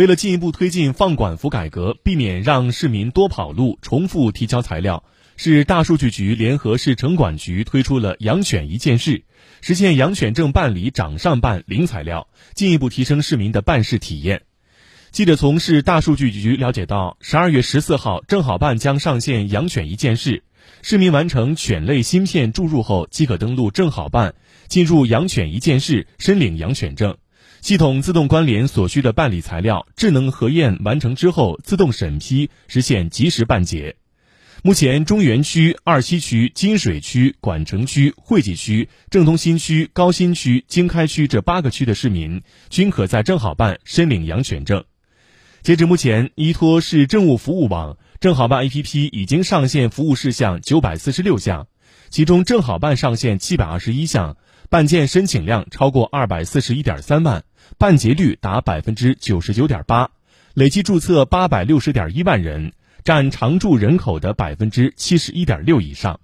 为了进一步推进放管服改革，避免让市民多跑路、重复提交材料，市大数据局联合市城管局推出了“养犬一件事”，实现养犬证办理掌上办、零材料，进一步提升市民的办事体验。记者从市大数据局了解到，十二月十四号，正好办将上线“养犬一件事”，市民完成犬类芯片注入后，即可登录正好办，进入“养犬一件事”申领养犬证。系统自动关联所需的办理材料，智能核验完成之后自动审批，实现及时办结。目前，中原区、二西区、金水区、管城区、惠济区、正东新区、高新区、经开区这八个区的市民均可在正好办申领养犬证。截至目前，依托市政务服务网，正好办 APP 已经上线服务事项九百四十六项，其中正好办上线七百二十一项，办件申请量超过二百四十一点三万。办结率达百分之九十九点八，累计注册八百六十点一万人，占常住人口的百分之七十一点六以上。